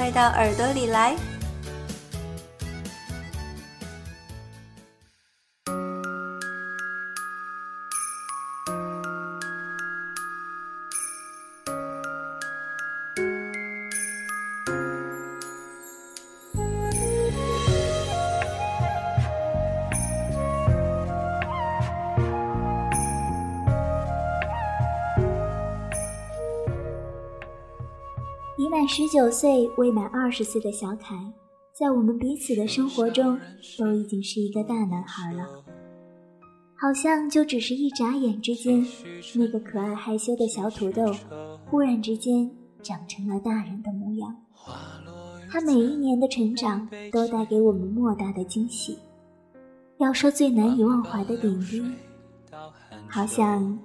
快到耳朵里来！已满十九岁、未满二十岁的小凯，在我们彼此的生活中，都已经是一个大男孩了。好像就只是一眨眼之间，那个可爱害羞的小土豆，忽然之间长成了大人的模样。他每一年的成长，都带给我们莫大的惊喜。要说最难以忘怀的点滴，好像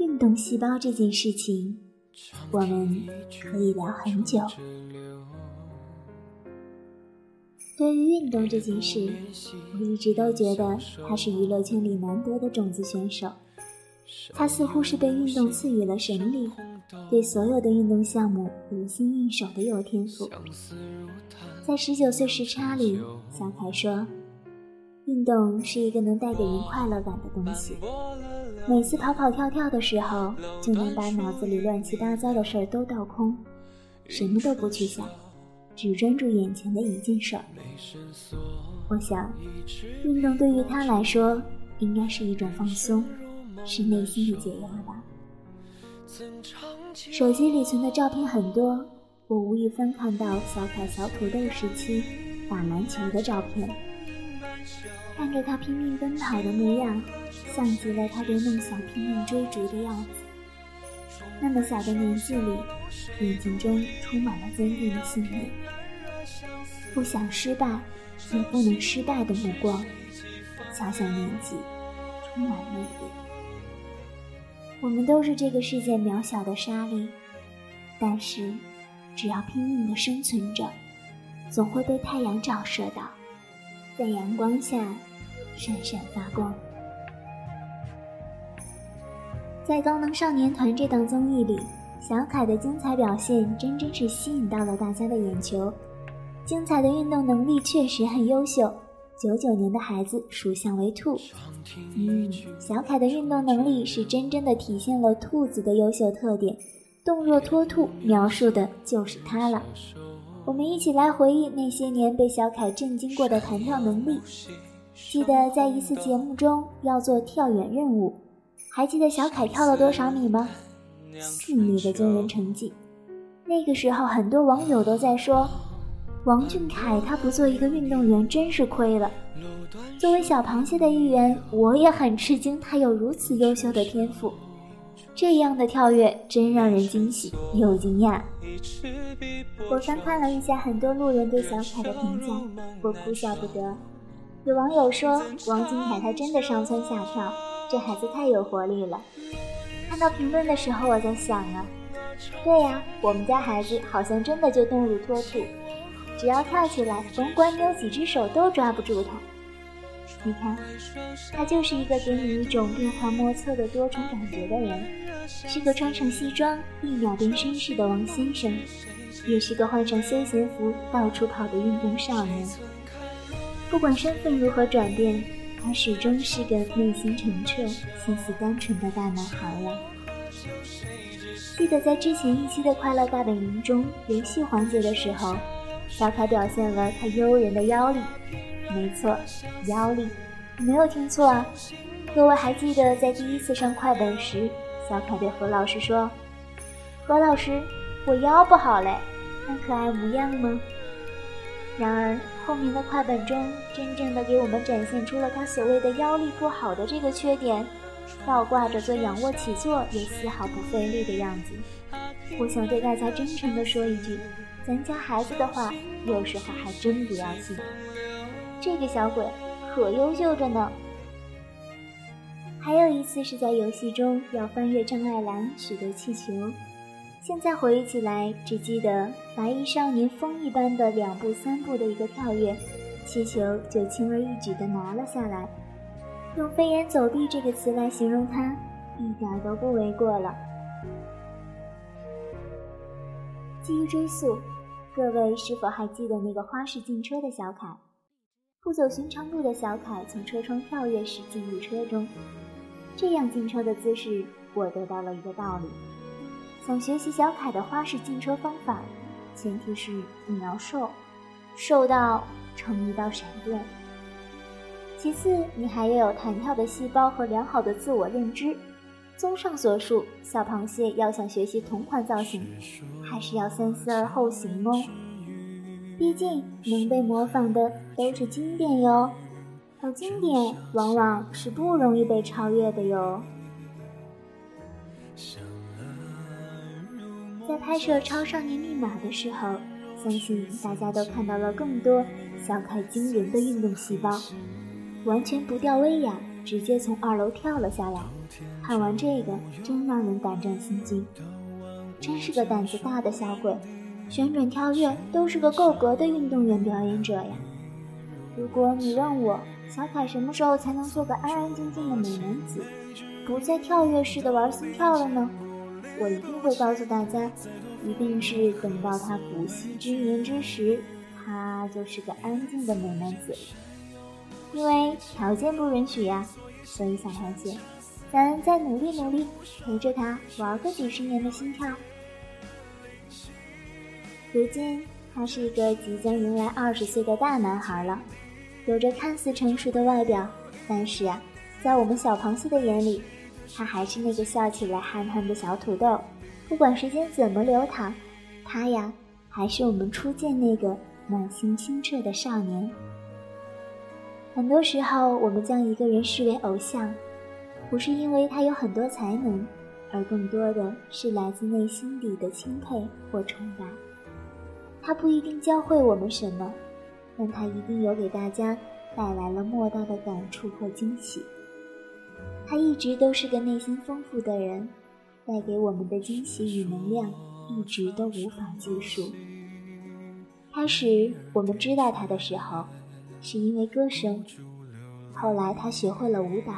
运动细胞这件事情。我们可以聊很久。对于运动这件事，我一直都觉得他是娱乐圈里难得的种子选手。他似乎是被运动赐予了神力，对所有的运动项目得心应手的有天赋。在十九岁时差里，小凯说：“运动是一个能带给人快乐感的东西。”每次跑跑跳跳的时候，就能把脑子里乱七八糟的事儿都倒空，什么都不去想，只专注眼前的一件事儿。我想，运动对于他来说，应该是一种放松，是内心的解压吧。手机里存的照片很多，我无意翻看到小凯小土豆时期打篮球的照片，看着他拼命奔跑的模样。像极了他对梦想拼命追逐的样子。那么小的年纪里，眼睛中充满了坚定的信念，不想失败，也不能失败的目光。小小年纪，充满魅力。我们都是这个世界渺小的沙粒，但是只要拼命的生存着，总会被太阳照射到，在阳光下闪闪发光。在《高能少年团》这档综艺里，小凯的精彩表现真真是吸引到了大家的眼球。精彩的运动能力确实很优秀。九九年的孩子属相为兔，嗯，小凯的运动能力是真真的体现了兔子的优秀特点，动若脱兔，描述的就是他了。我们一起来回忆那些年被小凯震惊过的弹跳能力。记得在一次节目中要做跳远任务。还记得小凯跳了多少米吗？四米的惊人成绩。那个时候，很多网友都在说，王俊凯他不做一个运动员真是亏了。作为小螃蟹的一员，我也很吃惊，他有如此优秀的天赋。这样的跳跃真让人惊喜又惊讶。我翻看了一下很多路人对小凯的评价，我哭笑不得。有网友说，王俊凯他真的上蹿下跳。这孩子太有活力了。看到评论的时候，我在想啊，对呀，我们家孩子好像真的就动如脱兔，只要跳起来，甭管你有几只手都抓不住他。你看，他就是一个给你一种变幻莫测的多重感觉的人，是个穿上西装一秒变绅士的王先生，也是个换上休闲服到处跑的运动少年。不管身份如何转变。他始终是个内心澄澈、心思单纯的大男孩呀。记得在之前一期的《快乐大本营》中，游戏环节的时候，小凯表现了他诱人的腰力。没错，腰力，没有听错啊！各位还记得在第一次上快本时，小凯对何老师说：“何老师，我腰不好嘞，那可爱模样吗？”然而。后面的快本中，真正的给我们展现出了他所谓的腰力不好的这个缺点，倒挂着做仰卧起坐也丝毫不费力的样子。我想对大家真诚的说一句，咱家孩子的话，有时候还真不要信。这个小鬼可优秀着呢。还有一次是在游戏中要翻越障碍栏取得气球，现在回忆起来，只记得白衣少年风一般的两步三步的一个跳跃，气球就轻而易举地拿了下来。用“飞檐走壁”这个词来形容他，一点都不为过了。基于追溯，各位是否还记得那个花式进车的小凯？不走寻常路的小凯从车窗跳跃时进入车中。这样进车的姿势，我得到了一个道理：想学习小凯的花式进车方法，前提是你要瘦，瘦到成一道闪电。其次，你还要有弹跳的细胞和良好的自我认知。综上所述，小螃蟹要想学习同款造型，还是要三思而后行哦。毕竟，能被模仿的都是经典哟。而经典往往是不容易被超越的哟。在拍摄《超少年密码》的时候，相信大家都看到了更多小凯惊人的运动细胞，完全不掉威亚，直接从二楼跳了下来。看完这个，真让人胆战心惊，真是个胆子大的小鬼，旋转跳跃都是个够格的运动员表演者呀。如果你问我，小凯什么时候才能做个安安静静的美男子，不再跳跃式的玩心跳了呢？我一定会告诉大家，一定是等到他不息之年之时，他就是个安静的美男子。因为条件不允许呀，所以小螃蟹，咱再努力努力，陪着他玩个几十年的心跳。如今，他是一个即将迎来二十岁的大男孩了。有着看似成熟的外表，但是啊，在我们小螃蟹的眼里，他还是那个笑起来憨憨的小土豆。不管时间怎么流淌，他呀，还是我们初见那个满心清澈的少年。很多时候，我们将一个人视为偶像，不是因为他有很多才能，而更多的是来自内心底的钦佩或崇拜。他不一定教会我们什么。但他一定有给大家带来了莫大的感触和惊喜。他一直都是个内心丰富的人，带给我们的惊喜与能量一直都无法计数。开始我们知道他的时候，是因为歌声；后来他学会了舞蹈，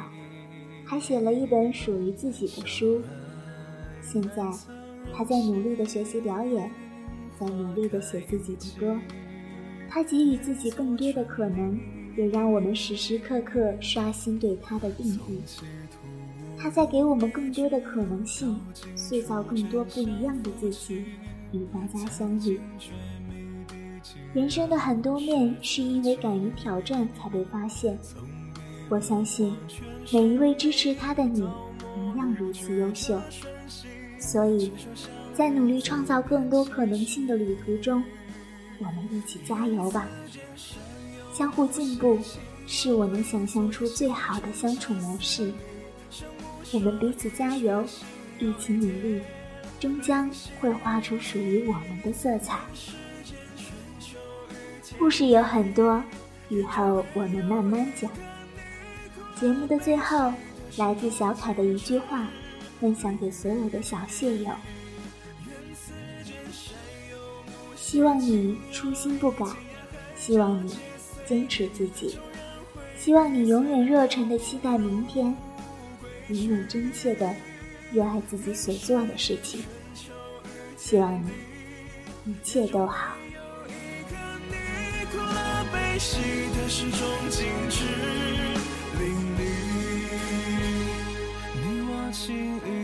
还写了一本属于自己的书。现在，他在努力的学习表演，在努力的写自己的歌。他给予自己更多的可能，也让我们时时刻刻刷新对他的定义。他在给我们更多的可能性，塑造更多不一样的自己，与大家相遇。人生的很多面，是因为敢于挑战才被发现。我相信，每一位支持他的你，一样如此优秀。所以，在努力创造更多可能性的旅途中。我们一起加油吧！相互进步，是我能想象出最好的相处模式。我们彼此加油，一起努力，终将会画出属于我们的色彩。故事有很多，以后我们慢慢讲。节目的最后，来自小凯的一句话，分享给所有的小蟹友。希望你初心不改，希望你坚持自己，希望你永远热忱的期待明天，永远真切的热爱自己所做的事情，希望你一切都好。淋漓，你我情意。